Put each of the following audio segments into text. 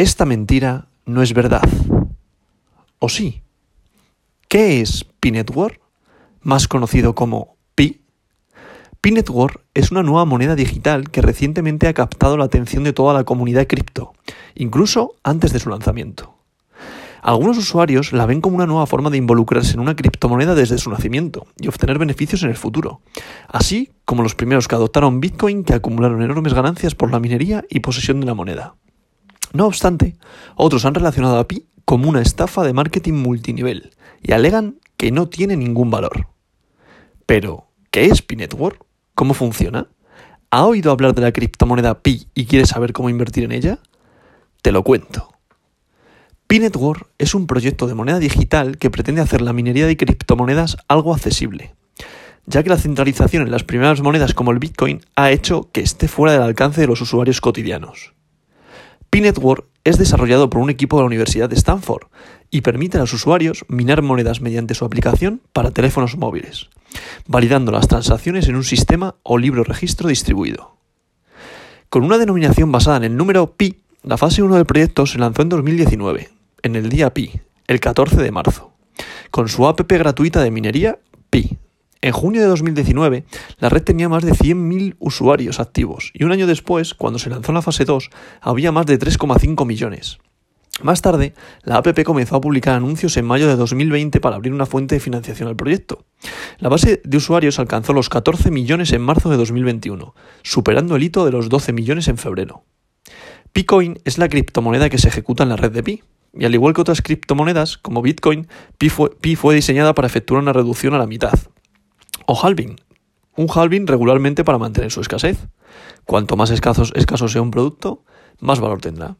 esta mentira no es verdad. ¿O sí? ¿Qué es Pi-Network? Más conocido como Pi. Pi-Network es una nueva moneda digital que recientemente ha captado la atención de toda la comunidad cripto, incluso antes de su lanzamiento. Algunos usuarios la ven como una nueva forma de involucrarse en una criptomoneda desde su nacimiento y obtener beneficios en el futuro, así como los primeros que adoptaron Bitcoin que acumularon enormes ganancias por la minería y posesión de la moneda. No obstante, otros han relacionado a Pi como una estafa de marketing multinivel y alegan que no tiene ningún valor. Pero, ¿qué es Pi Network? ¿Cómo funciona? ¿Ha oído hablar de la criptomoneda Pi y quiere saber cómo invertir en ella? Te lo cuento. P-Network es un proyecto de moneda digital que pretende hacer la minería de criptomonedas algo accesible, ya que la centralización en las primeras monedas como el Bitcoin ha hecho que esté fuera del alcance de los usuarios cotidianos. P-Network es desarrollado por un equipo de la Universidad de Stanford y permite a los usuarios minar monedas mediante su aplicación para teléfonos móviles, validando las transacciones en un sistema o libro registro distribuido. Con una denominación basada en el número pi, la fase 1 del proyecto se lanzó en 2019 en el día Pi, el 14 de marzo, con su app gratuita de minería Pi. En junio de 2019, la red tenía más de 100.000 usuarios activos y un año después, cuando se lanzó la fase 2, había más de 3,5 millones. Más tarde, la APP comenzó a publicar anuncios en mayo de 2020 para abrir una fuente de financiación al proyecto. La base de usuarios alcanzó los 14 millones en marzo de 2021, superando el hito de los 12 millones en febrero. Picoin es la criptomoneda que se ejecuta en la red de Pi, y al igual que otras criptomonedas, como Bitcoin, Pi fue, diseñada para efectuar una reducción a la mitad. O halving. Un halving regularmente para mantener su escasez. Cuanto más escaso, escaso sea un producto, más valor tendrá.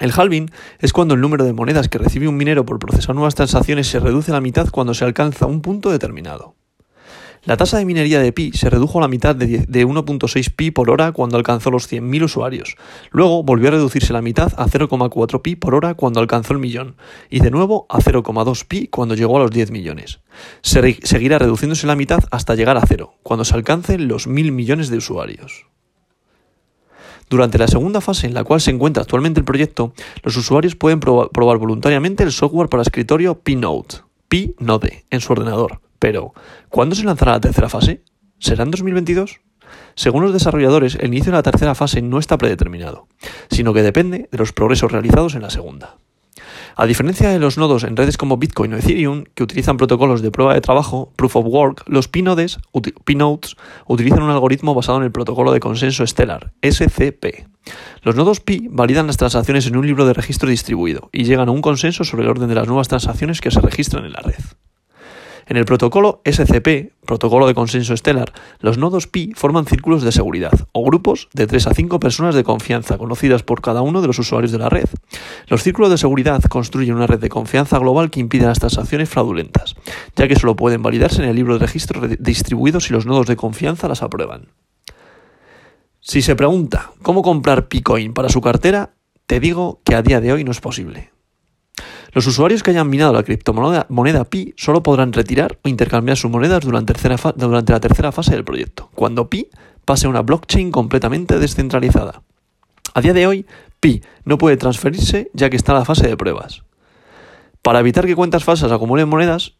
El halving es cuando el número de monedas que recibe un minero por procesar nuevas transacciones se reduce a la mitad cuando se alcanza un punto determinado. La tasa de minería de pi se redujo a la mitad de, 1.6 pi por hora cuando alcanzó los 100.000 usuarios. Luego volvió a reducirse la mitad a 0,4 pi por hora cuando alcanzó el millón. Y de nuevo a 0,2 pi cuando llegó a los 10 millones. seguirá reduciéndose la mitad hasta llegar a cero, cuando se alcancen los 1.000 millones de usuarios. Durante la segunda fase en la cual se encuentra actualmente el proyecto, los usuarios pueden probar, voluntariamente el software para escritorio P-Note, P-Node, en su ordenador pero, ¿cuándo se lanzará la tercera fase? ¿Será en 2022? Según los desarrolladores, el inicio de la tercera fase no está predeterminado, sino que depende de los progresos realizados en la segunda. A diferencia de los nodos en redes como Bitcoin o Ethereum, que utilizan protocolos de prueba de trabajo, Proof of Work, los P-Nodes, utilizan un algoritmo basado en el protocolo de consenso estelar, SCP. Los nodos Pi validan las transacciones en un libro de registro distribuido y llegan a un consenso sobre el orden de las nuevas transacciones que se registran en la red. En el protocolo SCP, protocolo de consenso estelar, los nodos pi forman círculos de seguridad, o grupos de 3 a 5 personas de confianza, conocidas por cada uno de los usuarios de la red. Los círculos de seguridad construyen una red de confianza global que impide las transacciones fraudulentas, ya que solo pueden validarse en el libro de registro distribuido si los nodos de confianza las aprueban. Si se pregunta cómo comprar Picoin para su cartera, te digo que a día de hoy no es posible. Los usuarios que hayan minado la criptomoneda moneda Pi solo podrán retirar o intercambiar sus monedas durante, durante la tercera fase del proyecto, cuando Pi pase a una blockchain completamente descentralizada. A día de hoy, Pi no puede transferirse ya que está en la fase de pruebas. Para evitar que cuentas falsas acumulen monedas,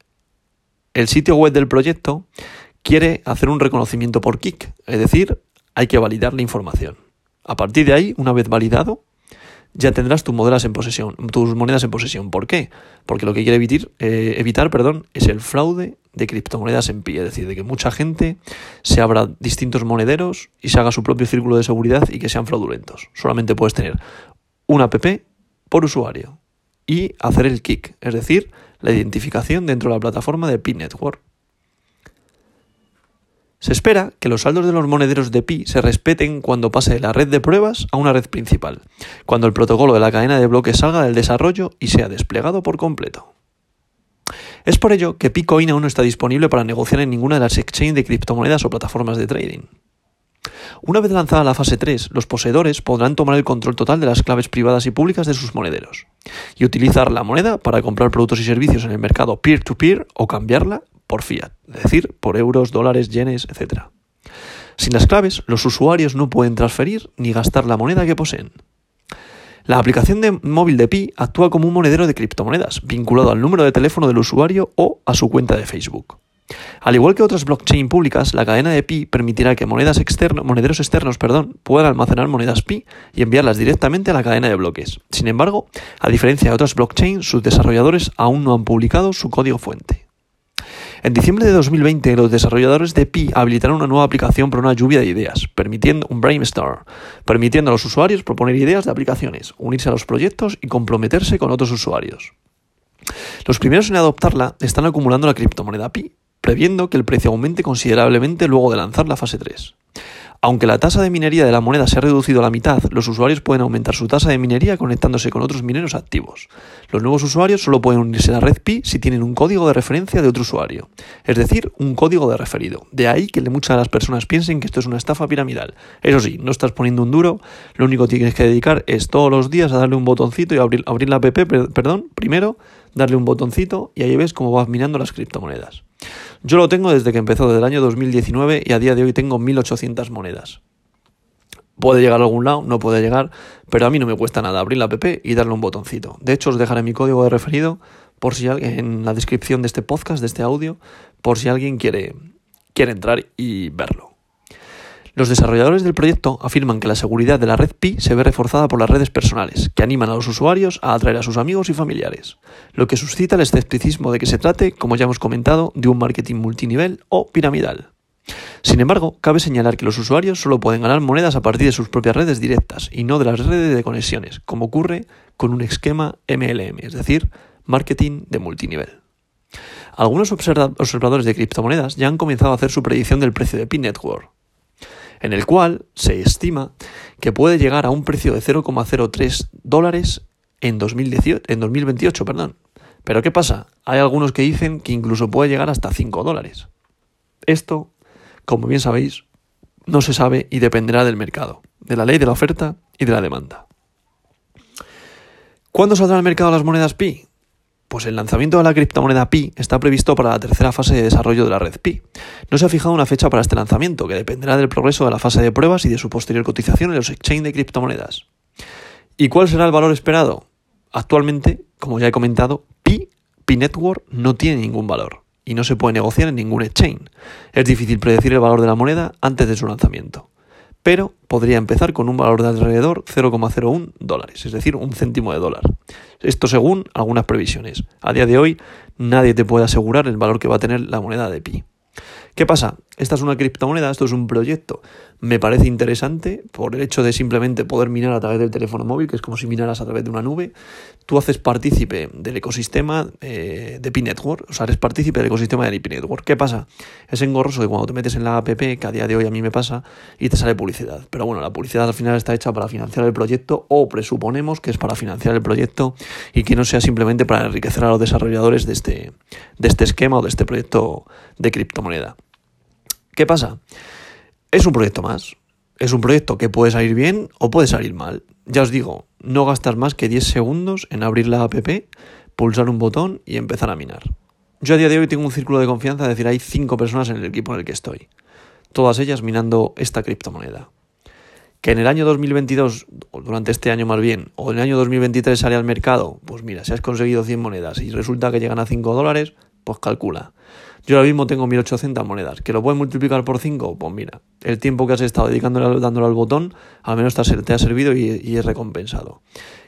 el sitio web del proyecto quiere hacer un reconocimiento por kick, es decir, hay que validar la información. A partir de ahí, una vez validado, ya tendrás tus monedas en posesión. Tus monedas en posesión. ¿Por qué? Porque lo que quiere evitar, eh, evitar perdón, es el fraude de criptomonedas en pie, es decir, de que mucha gente se abra distintos monederos y se haga su propio círculo de seguridad y que sean fraudulentos. Solamente puedes tener una app por usuario y hacer el kick, es decir, la identificación dentro de la plataforma de Pi Network. Se espera que los saldos de los monederos de Pi se respeten cuando pase de la red de pruebas a una red principal, cuando el protocolo de la cadena de bloques salga del desarrollo y sea desplegado por completo. Es por ello que Picoin aún no está disponible para negociar en ninguna de las exchanges de criptomonedas o plataformas de trading. Una vez lanzada la fase 3, los poseedores podrán tomar el control total de las claves privadas y públicas de sus monederos y utilizar la moneda para comprar productos y servicios en el mercado peer-to-peer -peer o cambiarla por fiat, es decir, por euros, dólares, yenes, etc. Sin las claves, los usuarios no pueden transferir ni gastar la moneda que poseen. La aplicación de móvil de Pi actúa como un monedero de criptomonedas, vinculado al número de teléfono del usuario o a su cuenta de Facebook. Al igual que otras blockchain públicas, la cadena de Pi permitirá que monederos externos puedan almacenar monedas Pi y enviarlas directamente a la cadena de bloques. Sin embargo, a diferencia de otras blockchain, sus desarrolladores aún no han publicado su código fuente. En diciembre de 2020, los desarrolladores de Pi habilitaron una nueva aplicación para una lluvia de ideas, permitiendo un brainstorm, permitiendo a los usuarios proponer ideas de aplicaciones, unirse a los proyectos y comprometerse con otros usuarios. Los primeros en adoptarla están acumulando la criptomoneda Pi, previendo que el precio aumente considerablemente luego de lanzar la fase 3. Aunque la tasa de minería de la moneda se ha reducido a la mitad, los usuarios pueden aumentar su tasa de minería conectándose con otros mineros activos. Los nuevos usuarios solo pueden unirse a la red Pi si tienen un código de referencia de otro usuario, es decir, un código de referido. De ahí que muchas de las personas piensen que esto es una estafa piramidal. Eso sí, no estás poniendo un duro, lo único que tienes que dedicar es todos los días a darle un botoncito y abrir, la app, perdón, primero, darle un botoncito y ahí ves cómo vas minando las criptomonedas. Yo lo tengo desde que empezó, desde el año 2019 y a día de hoy tengo 1800 monedas. Puede llegar a algún lado, no puede llegar, pero a mí no me cuesta nada abrir la app y darle un botoncito. De hecho, os dejaré mi código de referido por si alguien, en la descripción de este podcast, de este audio, por si alguien quiere, quiere entrar y verlo. Los desarrolladores del proyecto afirman que la seguridad de la red Pi se ve reforzada por las redes personales, que animan a los usuarios a atraer a sus amigos y familiares, lo que suscita el escepticismo de que se trate, como ya hemos comentado, de un marketing multinivel o piramidal. Sin embargo, cabe señalar que los usuarios solo pueden ganar monedas a partir de sus propias redes directas y no de las redes de conexiones, como ocurre con un esquema MLM, es decir, marketing de multinivel. Algunos observadores de criptomonedas ya han comenzado a hacer su predicción del precio de Pi Network, en el cual se estima que puede llegar a un precio de 0,03 dólares en, 2018, en 2028. Perdón. Pero ¿qué pasa? Hay algunos que dicen que incluso puede llegar hasta 5 dólares. Esto, como bien sabéis, no se sabe y dependerá del mercado, de la ley de la oferta y de la demanda. ¿Cuándo saldrá al mercado las monedas Pi? Pues el lanzamiento de la criptomoneda Pi está previsto para la tercera fase de desarrollo de la red Pi. No se ha fijado una fecha para este lanzamiento, que dependerá del progreso de la fase de pruebas y de su posterior cotización en los exchange de criptomonedas. ¿Y cuál será el valor esperado? Actualmente, como ya he comentado, Pi, Pi Network no tiene ningún valor y no se puede negociar en ningún exchange. Es difícil predecir el valor de la moneda antes de su lanzamiento pero podría empezar con un valor de alrededor 0,01 dólares, es decir, un céntimo de dólar. Esto según algunas previsiones. A día de hoy nadie te puede asegurar el valor que va a tener la moneda de pi. ¿Qué pasa? Esta es una criptomoneda, esto es un proyecto. Me parece interesante por el hecho de simplemente poder minar a través del teléfono móvil, que es como si minaras a través de una nube. Tú haces partícipe del ecosistema eh, de Pi Network, o sea, eres partícipe del ecosistema de Pi Network. ¿Qué pasa? Es engorroso que cuando te metes en la app, que a día de hoy a mí me pasa, y te sale publicidad. Pero bueno, la publicidad al final está hecha para financiar el proyecto, o presuponemos que es para financiar el proyecto y que no sea simplemente para enriquecer a los desarrolladores de este, de este esquema o de este proyecto de criptomoneda. ¿Qué pasa? Es un proyecto más. Es un proyecto que puede salir bien o puede salir mal. Ya os digo, no gastar más que 10 segundos en abrir la app, pulsar un botón y empezar a minar. Yo a día de hoy tengo un círculo de confianza, es decir, hay 5 personas en el equipo en el que estoy. Todas ellas minando esta criptomoneda. Que en el año 2022, o durante este año más bien, o en el año 2023 sale al mercado, pues mira, si has conseguido 100 monedas y resulta que llegan a 5 dólares, pues calcula. Yo ahora mismo tengo 1800 monedas. ¿Que lo puedes multiplicar por 5? Pues mira, el tiempo que has estado dedicándole, dándole al botón, al menos te, ha servido y, es recompensado.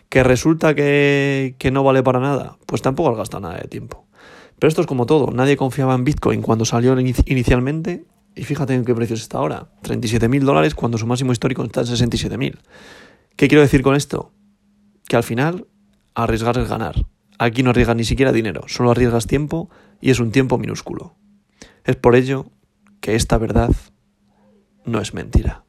¿Que resulta que, que no vale para nada? Pues tampoco has gastado nada de tiempo. Pero esto es como todo. Nadie confiaba en Bitcoin cuando salió inicialmente. Y fíjate en qué precios está ahora. 37.000 dólares cuando su máximo histórico está en 67.000. ¿Qué quiero decir con esto? Que al final arriesgar es ganar. Aquí no arriesgas ni siquiera dinero, solo arriesgas tiempo y es un tiempo minúsculo. Es por ello que esta verdad no es mentira.